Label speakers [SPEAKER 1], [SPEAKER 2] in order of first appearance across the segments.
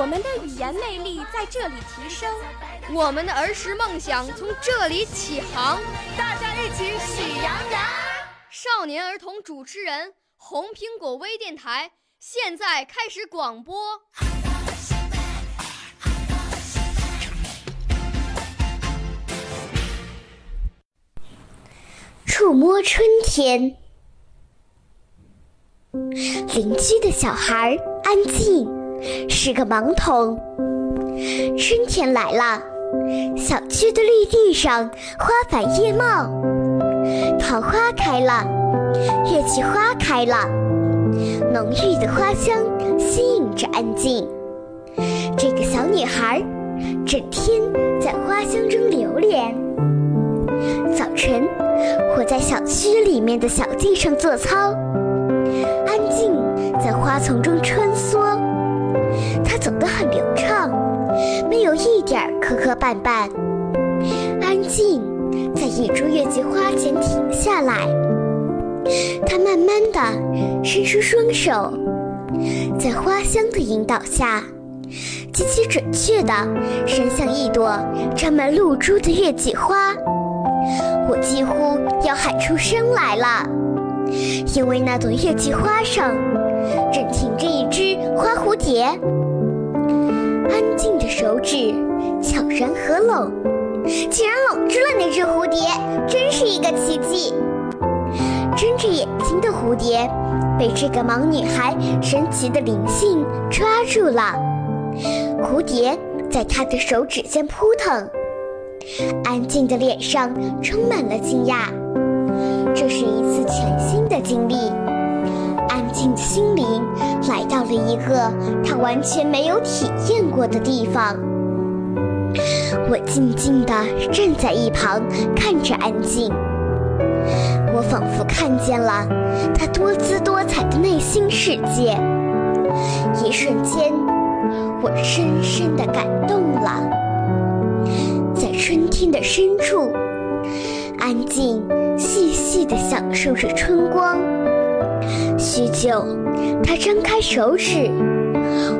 [SPEAKER 1] 我们的语言魅力在这里提升，
[SPEAKER 2] 我们的儿时梦想从这里起航。
[SPEAKER 3] 大家一起喜羊羊。
[SPEAKER 2] 少年儿童主持人，红苹果微电台。现在开始广播。
[SPEAKER 4] 触摸春天，邻居的小孩安静，是个盲童。春天来了，小区的绿地上花繁叶茂，桃花开了，月季花开了。浓郁的花香吸引着安静。这个小女孩整天在花香中流连。早晨，我在小区里面的小径上做操，安静在花丛中穿梭。他走得很流畅，没有一点磕磕绊绊。安静在一株月季花前停下来。他慢慢地伸出双手，在花香的引导下，极其准确地伸向一朵沾满露珠的月季花。我几乎要喊出声来了，因为那朵月季花上正停着一只花蝴蝶。安静的手指悄然合拢，竟然拢住了那只蝴蝶，真是一个奇迹。睁着眼睛的蝴蝶，被这个盲女孩神奇的灵性抓住了。蝴蝶在她的手指间扑腾，安静的脸上充满了惊讶。这是一次全新的经历，一个他完全没有体验过的地方。我静静地站在一旁，看着安静。我仿佛看见了他多姿多彩的内心世界，一瞬间，我深深的感动了。在春天的深处，安静细细地享受着春光。许久，他张开手指，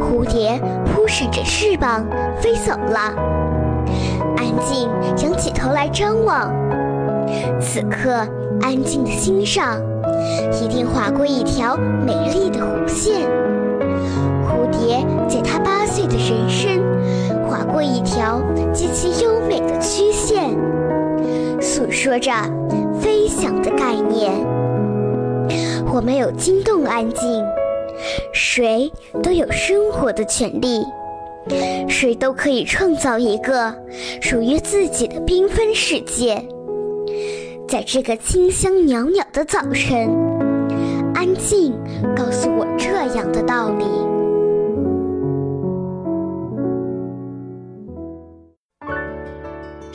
[SPEAKER 4] 蝴蝶扑闪着翅膀飞走了。安静仰起头来张望。此刻，安静的心上一定划过一条美丽的弧线。蝴蝶在它八岁的人生划过一条极其优美的曲线，诉说着飞翔的概念。我没有惊动安静，谁都有生活的权利，谁都可以创造一个属于自己的缤纷世界。在这个清香袅袅的早晨，安静告诉我这样的道理。